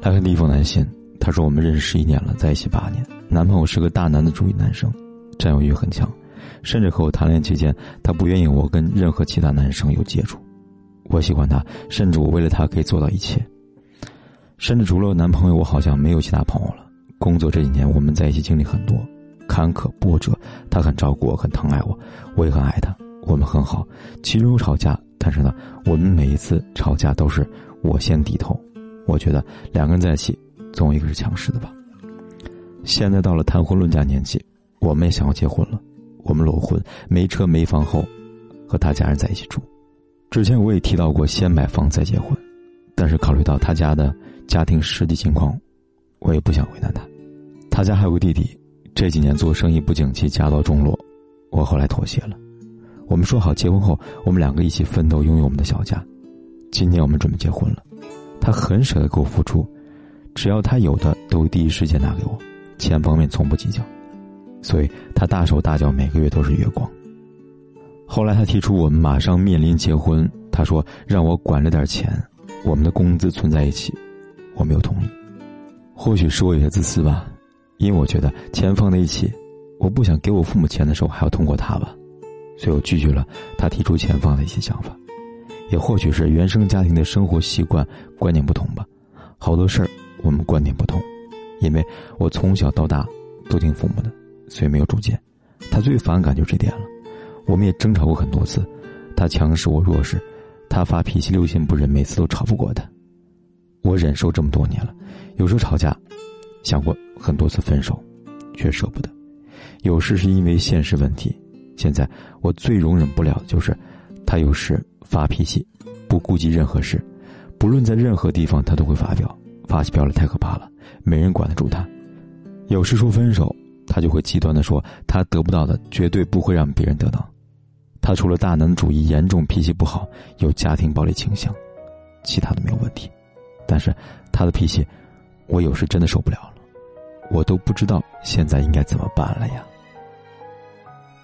他看第一封来信，他说：“我们认识十一年了，在一起八年。男朋友是个大男子主义男生，占有欲很强，甚至和我谈恋爱期间，他不愿意我跟任何其他男生有接触。我喜欢他，甚至我为了他可以做到一切。甚至除了男朋友，我好像没有其他朋友了。工作这几年，我们在一起经历很多坎坷波折，他很照顾我，很疼爱我，我也很爱他。我们很好，其中有吵架，但是呢，我们每一次吵架都是我先低头。”我觉得两个人在一起，总有一个是强势的吧。现在到了谈婚论嫁年纪，我们也想要结婚了。我们裸婚，没车没房后，和他家人在一起住。之前我也提到过先买房再结婚，但是考虑到他家的家庭实际情况，我也不想为难他。他家还有个弟弟，这几年做生意不景气，家道中落，我后来妥协了。我们说好结婚后，我们两个一起奋斗，拥有我们的小家。今年我们准备结婚了。他很舍得给我付出，只要他有的都会第一时间拿给我，钱方面从不计较，所以他大手大脚，每个月都是月光。后来他提出我们马上面临结婚，他说让我管着点钱，我们的工资存在一起，我没有同意。或许是我有些自私吧，因为我觉得钱放在一起，我不想给我父母钱的时候还要通过他吧，所以我拒绝了他提出钱放在一起想法。也或许是原生家庭的生活习惯观念不同吧，好多事儿我们观念不同。因为我从小到大都听父母的，所以没有主见。他最反感就这点了。我们也争吵过很多次，他强势我弱势，他发脾气六亲不认，每次都吵不过他。我忍受这么多年了，有时候吵架，想过很多次分手，却舍不得。有时是因为现实问题，现在我最容忍不了就是，他有时。发脾气，不顾及任何事，不论在任何地方，他都会发飙。发起飙来太可怕了，没人管得住他。有时说分手，他就会极端的说，他得不到的绝对不会让别人得到。他除了大男主义严重，脾气不好，有家庭暴力倾向，其他的没有问题。但是他的脾气，我有时真的受不了了，我都不知道现在应该怎么办了呀。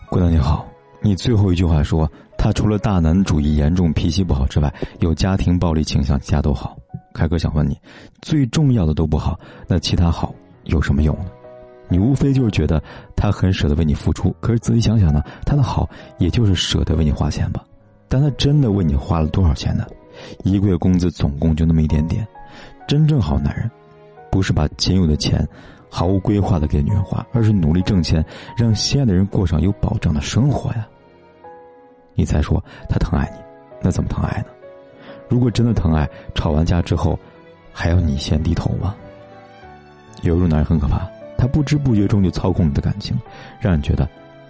姑娘你好。你最后一句话说，他除了大男主义严重、脾气不好之外，有家庭暴力倾向，其他都好。凯哥想问你，最重要的都不好，那其他好有什么用呢？你无非就是觉得他很舍得为你付出，可是仔细想想呢，他的好也就是舍得为你花钱吧。但他真的为你花了多少钱呢？一个月工资总共就那么一点点。真正好男人，不是把仅有的钱。毫无规划的给女人花，而是努力挣钱，让心爱的人过上有保障的生活呀。你再说他疼爱你，那怎么疼爱呢？如果真的疼爱，吵完架之后，还要你先低头吗？有一种男人很可怕，他不知不觉中就操控你的感情，让你觉得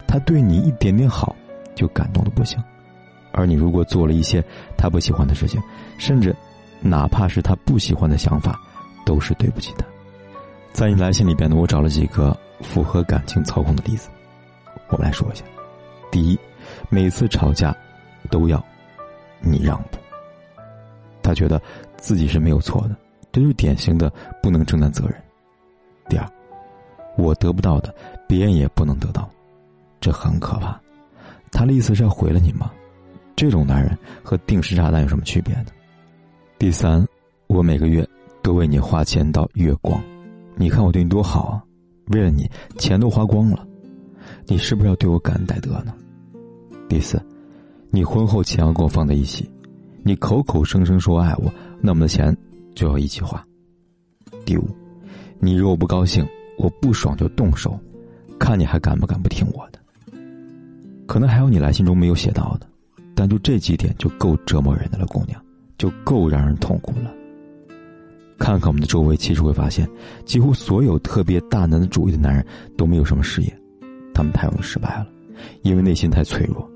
他对你一点点好就感动的不行，而你如果做了一些他不喜欢的事情，甚至哪怕是他不喜欢的想法，都是对不起他。在你来信里边呢，我找了几个符合感情操控的例子，我们来说一下。第一，每次吵架都要你让步，他觉得自己是没有错的，这就是典型的不能承担责任。第二，我得不到的，别人也不能得到，这很可怕。他的意思是要毁了你吗？这种男人和定时炸弹有什么区别呢？第三，我每个月都为你花钱到月光。你看我对你多好啊，为了你钱都花光了，你是不是要对我感恩戴德呢？第四，你婚后钱要跟我放在一起，你口口声声说爱我，那么的钱就要一起花。第五，你如果不高兴，我不爽就动手，看你还敢不敢不听我的。可能还有你来信中没有写到的，但就这几点就够折磨人的了，姑娘，就够让人痛苦了。看看我们的周围，其实会发现，几乎所有特别大男子主义的男人都没有什么事业，他们太容易失败了，因为内心太脆弱。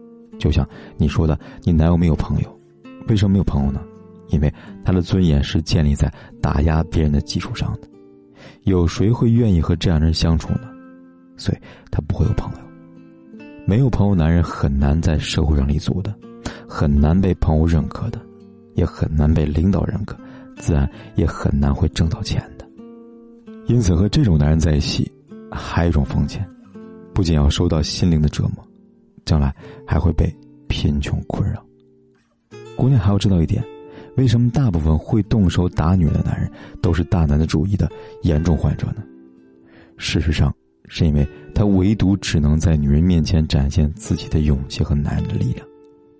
就像你说的，你男友没有朋友，为什么没有朋友呢？因为他的尊严是建立在打压别人的基础上的。有谁会愿意和这样的人相处呢？所以他不会有朋友。没有朋友，男人很难在社会上立足的，很难被朋友认可的，也很难被领导认可，自然也很难会挣到钱的。因此，和这种男人在一起，还有一种风险，不仅要受到心灵的折磨，将来还会被贫穷困扰。姑娘还要知道一点。为什么大部分会动手打女人的男人都是大男子主义的严重患者呢？事实上，是因为他唯独只能在女人面前展现自己的勇气和男人的力量，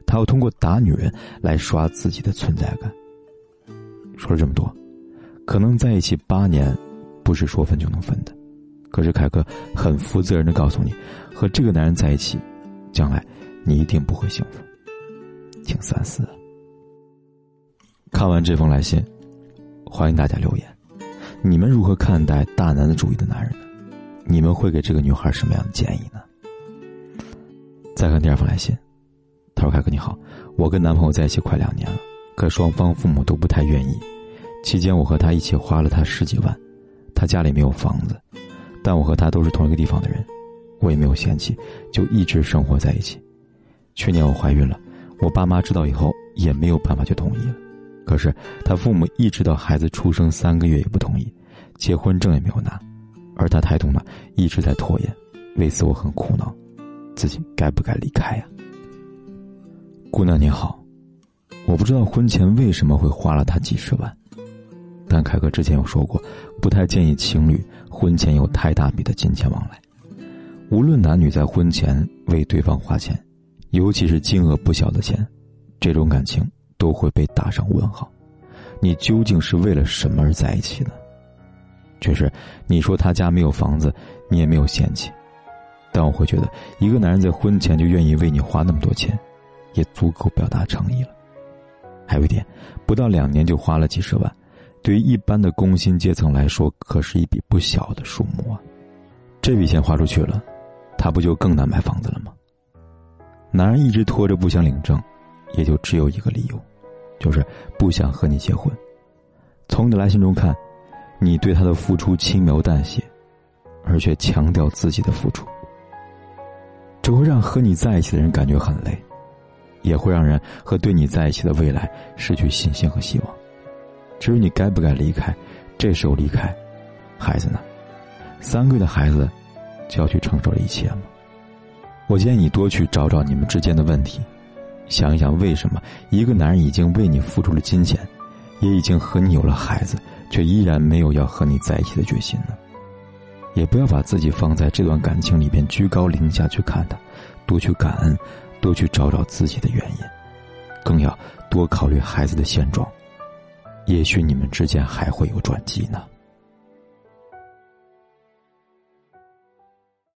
他要通过打女人来刷自己的存在感。说了这么多，可能在一起八年，不是说分就能分的。可是凯哥很负责任的告诉你，和这个男人在一起，将来你一定不会幸福，请三思。看完这封来信，欢迎大家留言。你们如何看待大男子主义的男人呢？你们会给这个女孩什么样的建议呢？再看第二封来信，他说：“凯哥你好，我跟男朋友在一起快两年了，可双方父母都不太愿意。期间我和他一起花了他十几万，他家里没有房子，但我和他都是同一个地方的人，我也没有嫌弃，就一直生活在一起。去年我怀孕了，我爸妈知道以后也没有办法就同意了。”可是他父母一直到孩子出生三个月也不同意，结婚证也没有拿，而他态度呢一直在拖延，为此我很苦恼，自己该不该离开呀？姑娘你好，我不知道婚前为什么会花了他几十万，但凯哥之前有说过，不太建议情侣婚前有太大笔的金钱往来，无论男女在婚前为对方花钱，尤其是金额不小的钱，这种感情。都会被打上问号，你究竟是为了什么而在一起呢？确实，你说他家没有房子，你也没有嫌弃，但我会觉得，一个男人在婚前就愿意为你花那么多钱，也足够表达诚意了。还有一点，不到两年就花了几十万，对于一般的工薪阶层来说，可是一笔不小的数目啊！这笔钱花出去了，他不就更难买房子了吗？男人一直拖着不想领证。也就只有一个理由，就是不想和你结婚。从你来信中看，你对他的付出轻描淡写，而却强调自己的付出，只会让和你在一起的人感觉很累，也会让人和对你在一起的未来失去信心和希望。至于你该不该离开，这时候离开，孩子呢？三个月的孩子就要去承受一切吗？我建议你多去找找你们之间的问题。想一想，为什么一个男人已经为你付出了金钱，也已经和你有了孩子，却依然没有要和你在一起的决心呢？也不要把自己放在这段感情里边居高临下去看他，多去感恩，多去找找自己的原因，更要多考虑孩子的现状，也许你们之间还会有转机呢。